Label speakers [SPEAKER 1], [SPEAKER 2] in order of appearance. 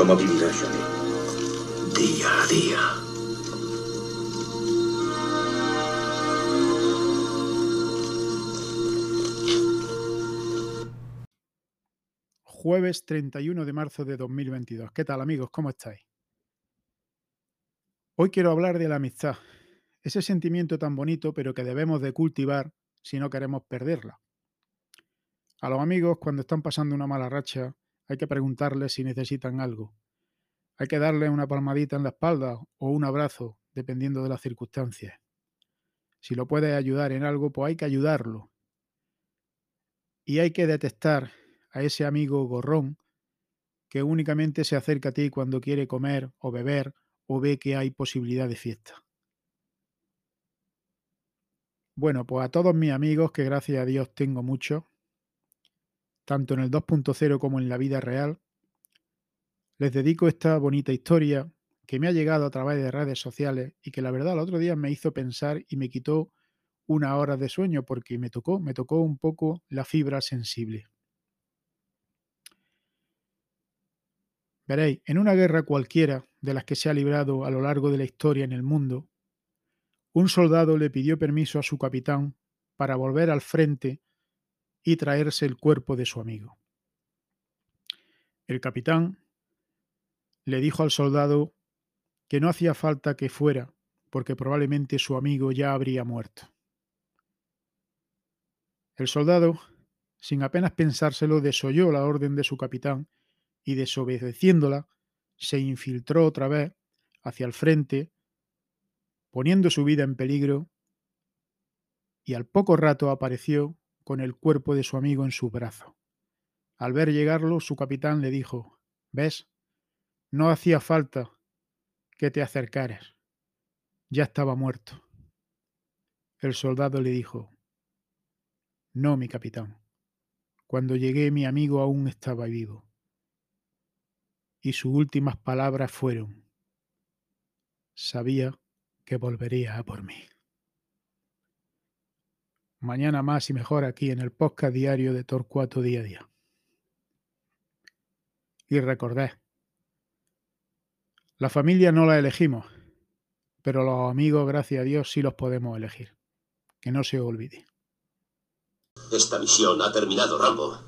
[SPEAKER 1] ¿Cómo vivirá Johnny?
[SPEAKER 2] Día a día.
[SPEAKER 3] Jueves 31 de marzo de 2022. ¿Qué tal amigos? ¿Cómo estáis? Hoy quiero hablar de la amistad, ese sentimiento tan bonito pero que debemos de cultivar si no queremos perderla. A los amigos cuando están pasando una mala racha hay que preguntarles si necesitan algo. Hay que darles una palmadita en la espalda o un abrazo, dependiendo de las circunstancias. Si lo puedes ayudar en algo, pues hay que ayudarlo. Y hay que detectar a ese amigo gorrón que únicamente se acerca a ti cuando quiere comer o beber o ve que hay posibilidad de fiesta. Bueno, pues a todos mis amigos, que gracias a Dios tengo muchos, tanto en el 2.0 como en la vida real, les dedico esta bonita historia que me ha llegado a través de redes sociales y que la verdad el otro día me hizo pensar y me quitó una hora de sueño porque me tocó, me tocó un poco la fibra sensible. Veréis, en una guerra cualquiera de las que se ha librado a lo largo de la historia en el mundo, un soldado le pidió permiso a su capitán para volver al frente y traerse el cuerpo de su amigo. El capitán le dijo al soldado que no hacía falta que fuera, porque probablemente su amigo ya habría muerto. El soldado, sin apenas pensárselo, desoyó la orden de su capitán y desobedeciéndola, se infiltró otra vez hacia el frente, poniendo su vida en peligro, y al poco rato apareció con el cuerpo de su amigo en su brazo. Al ver llegarlo, su capitán le dijo, ¿ves? No hacía falta que te acercaras. Ya estaba muerto. El soldado le dijo, No, mi capitán. Cuando llegué mi amigo aún estaba vivo y sus últimas palabras fueron, sabía que volvería a por mí. Mañana más y mejor aquí en el podcast diario de Torcuato Día a Día. Y recordad, la familia no la elegimos, pero los amigos, gracias a Dios, sí los podemos elegir. Que no se olvide.
[SPEAKER 2] Esta misión ha terminado, Rambo.